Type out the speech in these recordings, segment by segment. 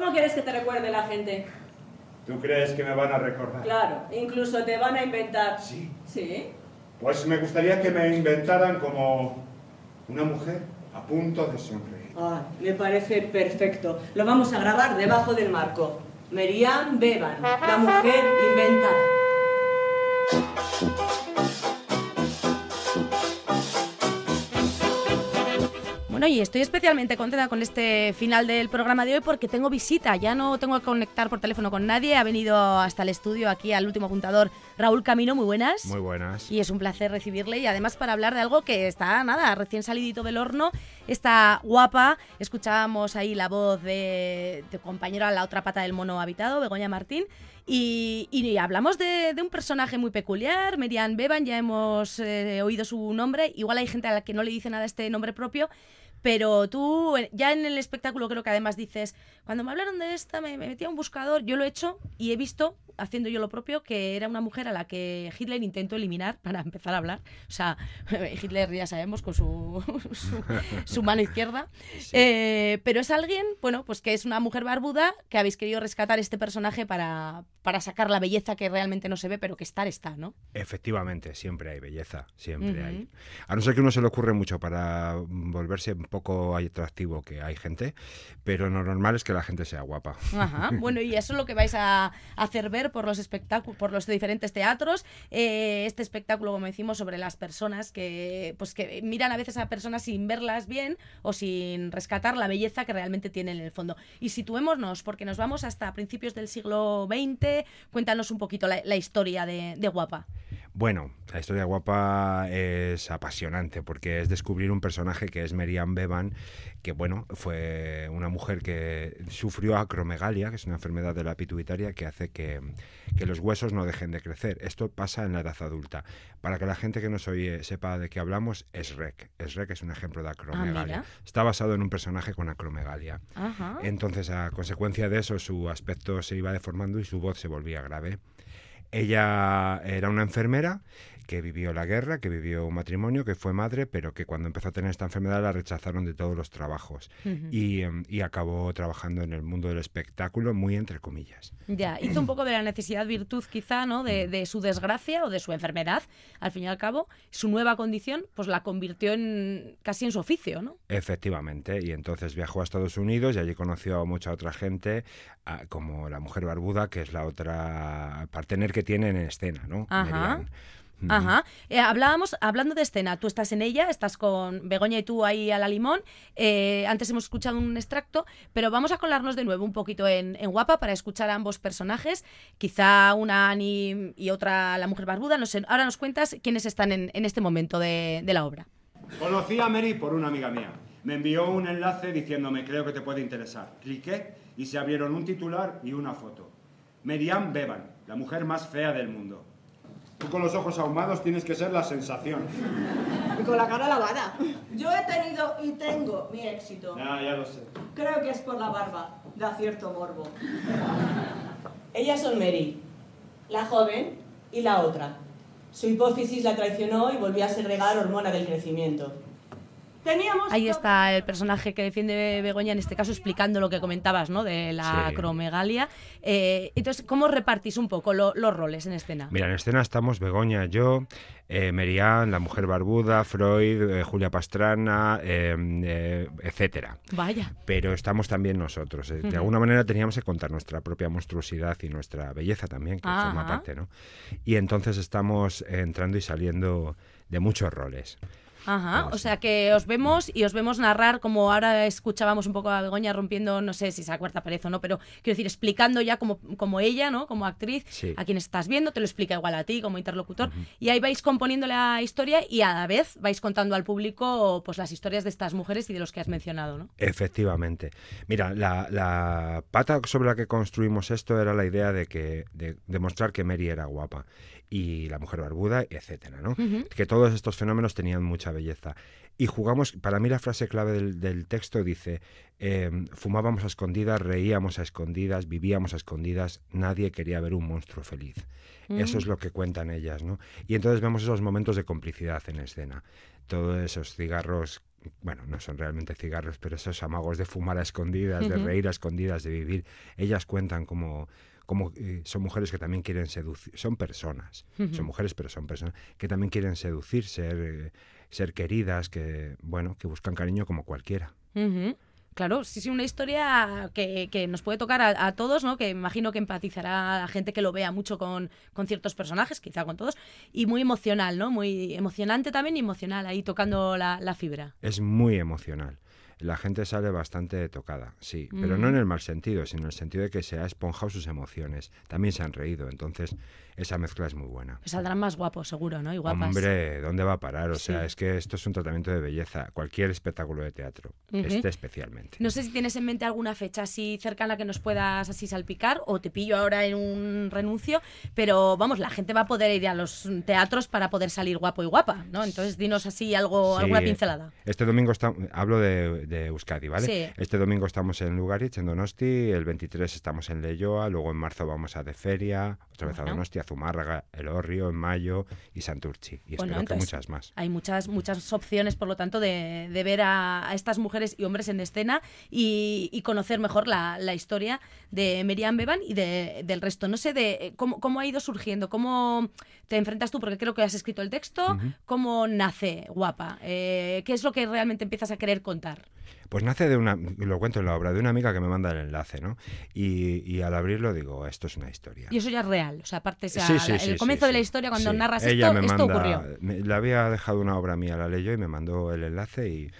¿Cómo quieres que te recuerde la gente? ¿Tú crees que me van a recordar? Claro, incluso te van a inventar. Sí. Sí. Pues me gustaría que me inventaran como una mujer a punto de sonreír. Ah, me parece perfecto. Lo vamos a grabar debajo del marco. Merian Bevan, la mujer inventada. Y estoy especialmente contenta con este final del programa de hoy porque tengo visita. Ya no tengo que conectar por teléfono con nadie. Ha venido hasta el estudio aquí al último apuntador Raúl Camino. Muy buenas. Muy buenas. Y es un placer recibirle y además para hablar de algo que está, nada, recién salidito del horno. Está guapa. Escuchábamos ahí la voz de tu compañero a la otra pata del mono habitado, Begoña Martín. Y, y hablamos de, de, un personaje muy peculiar, Merian Bevan, ya hemos eh, oído su nombre. Igual hay gente a la que no le dice nada este nombre propio, pero tú, eh, ya en el espectáculo creo que además dices, cuando me hablaron de esta, me, me metí a un buscador, yo lo he hecho y he visto, haciendo yo lo propio, que era una mujer a la que Hitler intentó eliminar para empezar a hablar. O sea, Hitler ya sabemos con su, su, su mano izquierda. Sí. Eh, pero es alguien, bueno, pues que es una mujer barbuda que habéis querido rescatar este personaje para, para sacar la belleza que realmente no se ve, pero que estar está, ¿no? Efectivamente, siempre hay belleza, siempre uh -huh. hay. A no ser que uno se le ocurre mucho para volverse un poco atractivo, que hay gente, pero lo normal es que la gente sea guapa. Ajá. Bueno, y eso es lo que vais a hacer ver por los espectáculos, por los diferentes teatros. Eh, este espectáculo, como decimos, sobre las personas que, pues que miran a veces a personas sin verlas bien o sin rescatar la belleza que realmente tienen en el fondo. Y situémonos, porque nos vamos hasta principios del siglo XX. Cuéntanos un poquito la, la historia de, de Guapa. Bueno, la historia de Guapa es apasionante porque es descubrir un personaje que es Merian Bevan, que bueno, fue una mujer que sufrió acromegalia, que es una enfermedad de la pituitaria que hace que, que los huesos no dejen de crecer. Esto pasa en la edad adulta. Para que la gente que nos oye sepa de qué hablamos, es REC. Es REC es un ejemplo de acromegalia. Ah, Está basado en un personaje con acromegalia. Ajá. Entonces, a consecuencia de eso, su aspecto se iba deformando y su voz se volvía grave. Ella era una enfermera que vivió la guerra, que vivió un matrimonio, que fue madre, pero que cuando empezó a tener esta enfermedad la rechazaron de todos los trabajos uh -huh. y, y, acabó trabajando en el mundo del espectáculo, muy entre comillas. Ya, hizo un poco de la necesidad virtud quizá, ¿no? De, de, su desgracia o de su enfermedad, al fin y al cabo, su nueva condición, pues la convirtió en casi en su oficio, ¿no? Efectivamente, y entonces viajó a Estados Unidos y allí conoció a mucha otra gente, a, como la mujer barbuda, que es la otra partener que tiene en escena, ¿no? Ajá. Merian. Ajá. Eh, hablábamos, hablando de escena, tú estás en ella, estás con Begoña y tú ahí a la limón. Eh, antes hemos escuchado un extracto, pero vamos a colarnos de nuevo un poquito en, en Guapa para escuchar a ambos personajes. Quizá una Ani y otra la mujer barbuda. No sé, ahora nos cuentas quiénes están en, en este momento de, de la obra. Conocí a Mary por una amiga mía. Me envió un enlace diciéndome creo que te puede interesar. Cliqué y se abrieron un titular y una foto. Merian Bevan, la mujer más fea del mundo. Tú con los ojos ahumados tienes que ser la sensación. Y con la cara lavada. Yo he tenido y tengo mi éxito. Ya, ya lo sé. Creo que es por la barba. Da cierto morbo. Ellas son Mary, la joven y la otra. Su hipófisis la traicionó y volvió a segregar hormona del crecimiento. Teníamos Ahí está el personaje que defiende Begoña, en este caso explicando lo que comentabas, ¿no? De la sí. acromegalia. Eh, entonces, ¿cómo repartís un poco lo, los roles en escena? Mira, en escena estamos Begoña, yo, eh, Merian, la mujer barbuda, Freud, eh, Julia Pastrana, eh, etcétera. Vaya. Pero estamos también nosotros. De uh -huh. alguna manera teníamos que contar nuestra propia monstruosidad y nuestra belleza también, que Ajá. forma parte, ¿no? Y entonces estamos entrando y saliendo de muchos roles. Ajá, o sea que os vemos y os vemos narrar, como ahora escuchábamos un poco a Begoña rompiendo, no sé si se acuerda pared o no, pero quiero decir, explicando ya como, como ella, ¿no? Como actriz, sí. a quien estás viendo, te lo explica igual a ti como interlocutor, uh -huh. y ahí vais componiendo la historia y a la vez vais contando al público pues las historias de estas mujeres y de los que has mencionado, ¿no? Efectivamente. Mira, la, la pata sobre la que construimos esto era la idea de que de demostrar que Mary era guapa y la mujer barbuda, etcétera, ¿no? Uh -huh. Que todos estos fenómenos tenían mucha belleza. Y jugamos, para mí la frase clave del, del texto dice, eh, fumábamos a escondidas, reíamos a escondidas, vivíamos a escondidas, nadie quería ver un monstruo feliz. Uh -huh. Eso es lo que cuentan ellas, ¿no? Y entonces vemos esos momentos de complicidad en escena. Todos esos cigarros bueno, no son realmente cigarros, pero esos amagos de fumar a escondidas, de reír a escondidas, de vivir. Ellas cuentan como como eh, son mujeres que también quieren seducir, son personas, son mujeres pero son personas que también quieren seducir, ser, eh, ser queridas, que bueno, que buscan cariño como cualquiera. Claro, sí, sí, una historia que, que nos puede tocar a, todos, ¿no? Que imagino que empatizará a la gente que lo vea mucho con, con, ciertos personajes, quizá con todos, y muy emocional, ¿no? Muy emocionante también y emocional, ahí tocando la, la fibra. Es muy emocional la gente sale bastante tocada, sí, pero no en el mal sentido, sino en el sentido de que se ha esponjado sus emociones. También se han reído, entonces esa mezcla es muy buena. Pues saldrán más guapos, seguro, ¿no? Y guapas. Hombre, ¿dónde va a parar? O sea, es que esto es un tratamiento de belleza. Cualquier espectáculo de teatro, este especialmente. No sé si tienes en mente alguna fecha así cercana que nos puedas así salpicar o te pillo ahora en un renuncio, pero vamos, la gente va a poder ir a los teatros para poder salir guapo y guapa, ¿no? Entonces dinos así algo, alguna pincelada. Este domingo está, hablo de, de Euskadi, ¿vale? Este domingo estamos en Lugaritz, en Donosti, el 23 estamos en Leyoa, luego en marzo vamos a De Feria, otra vez a Donosti, a Zumárraga, El Orrio, en mayo y Santurchi. Y espero que muchas más. Hay muchas, muchas opciones, por lo tanto, de, ver a, estas mujeres y hombres en escena y, conocer mejor la, historia de Merian Beban y del resto. No sé de eh, cómo, cómo ha ido surgiendo, cómo te enfrentas tú, porque creo que has escrito el texto, cómo nace Guapa, eh, qué es lo que realmente empiezas a querer contar. Pues nace de una, lo cuento en la obra, de una amiga que me manda el enlace, ¿no? Y, al abrirlo digo, esto es una historia. Y eso ya es real, o sea, aparte, el comienzo de la historia, cuando narras esto, esto ocurrió. le había dejado una obra mía, la leyó y me mandó el enlace y,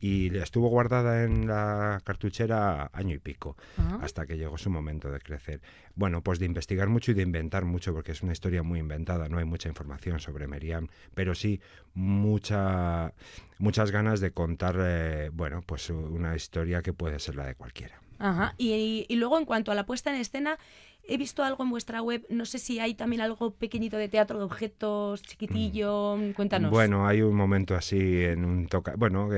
y estuvo guardada en la cartuchera año y pico, ah. hasta que llegó su momento de crecer. Bueno, pues de investigar mucho y de inventar mucho, porque es una historia muy inventada, no hay mucha información sobre Meriam, pero sí mucha, muchas ganas de contar, eh, bueno, pues una historia que puede ser la de cualquiera. Ajá. y, luego en cuanto a la puesta en escena, he visto algo en vuestra web, no sé si hay también algo pequeñito de teatro de objetos, chiquitillo, mm. cuéntanos. Bueno, hay un momento así en un toca... Bueno,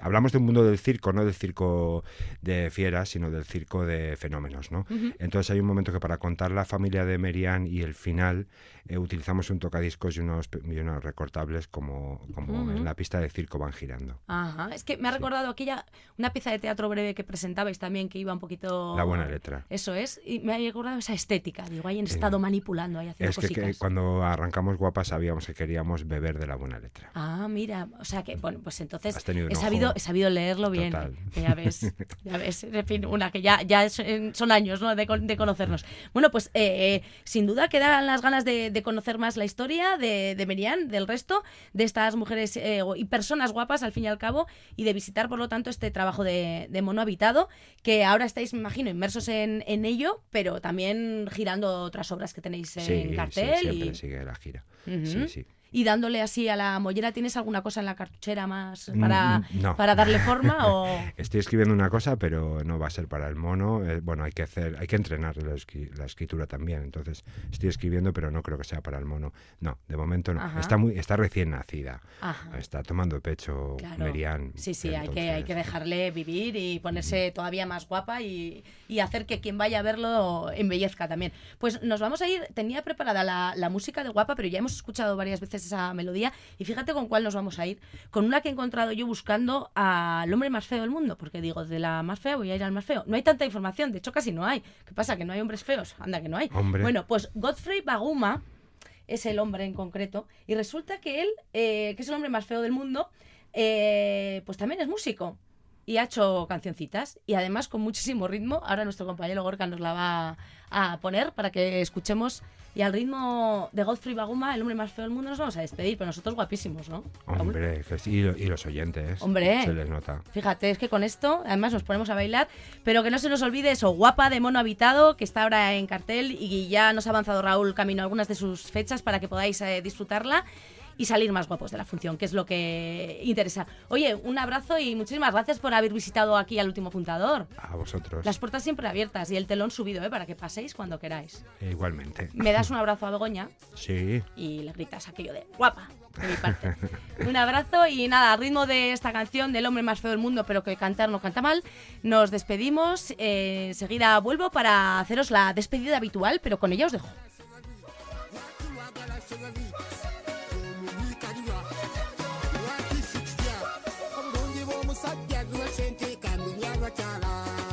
hablamos de un mundo del circo, no del circo de fieras, sino del circo de fenómenos, ¿no? Entonces hay un momento que para contar la familia de Merian y el final eh, utilizamos un tocadiscos y unos, unos recortables como, como en la pista de circo van girando. Ajá, es que me ha recordado aquella, una pieza de teatro breve que presentabais también que iba un poquito... La buena letra. Eso es, y me ha recordado esa estética, digo, ahí en estado manipulando, ahí haciendo Es que, cuando arrancamos Guapas sabíamos que queríamos beber de la buena letra. Ah, mira, o sea que, bueno, pues entonces he sabido, he sabido leerlo bien. Ya ves, ya ves, en fin, una que ya, ya son años ¿no? de, de conocernos. Bueno, pues eh, sin duda quedan las ganas de de conocer más la historia de, de Merian, del resto, de estas mujeres eh, y personas guapas al fin y al cabo, y de visitar, por lo tanto, este trabajo de, mono habitado, que ahora estáis, me imagino, inmersos en, ello, pero también girando otras obras que tenéis en cartel. Sí, siempre sigue la gira. Sí, sí y dándole así a la mollera, ¿tienes alguna cosa en la cartuchera más mm, para, para darle forma? O... Estoy escribiendo una cosa, pero no va a ser para el mono. Eh, bueno, hay que hacer, hay que entrenar la, escritura también. Entonces, estoy escribiendo, pero no creo que sea para el mono. No, de momento no. Está muy, está recién nacida. Está tomando pecho Merian. Sí, sí, hay, que, hay que dejarle vivir y ponerse todavía más guapa y, y, hacer que quien vaya a verlo embellezca también. Pues nos vamos a ir, tenía preparada la, la música de guapa, pero ya hemos escuchado varias veces esa melodía. Y fíjate con cuál nos vamos a ir. Con una que he encontrado yo buscando al hombre más feo del mundo. Porque digo, de la más fea voy a ir al más feo. No hay tanta información, de hecho casi no hay. ¿Qué pasa? ¿Que no hay hombres feos? Anda, que no hay. Bueno, pues Godfrey Baguma es el hombre en concreto. Y resulta que él, eh, que es el hombre más feo del mundo, eh, pues también es músico y ha hecho cancioncitas y además con muchísimo ritmo. Ahora nuestro compañero Gorka nos la va a poner para que escuchemos y al ritmo de Godfrey Baguma, el hombre más feo del mundo, nos vamos a despedir, pero nosotros guapísimos, ¿no? Hombre, y, los oyentes. Hombre, se les nota. Fíjate, es que con esto, además nos ponemos a bailar, pero que no se nos olvide eso, guapa de mono habitado, que está ahora en cartel y ya nos ha avanzado Raúl camino algunas de sus fechas para que podáis eh, disfrutarla y salir más guapos de la función, que es lo que interesa. Oye, un abrazo y muchísimas gracias por haber visitado aquí al último apuntador. A vosotros. Las puertas siempre abiertas y el telón subido, ¿eh? para que paséis cuando queráis. igualmente. Me das un abrazo a Begoña. Sí. Y le gritas aquello de guapa, de mi parte. un abrazo y nada, al ritmo de esta canción del hombre más feo del mundo, pero que cantar no canta mal, nos despedimos. Eh, enseguida vuelvo para haceros la despedida habitual, pero con ella os dejo. kyala.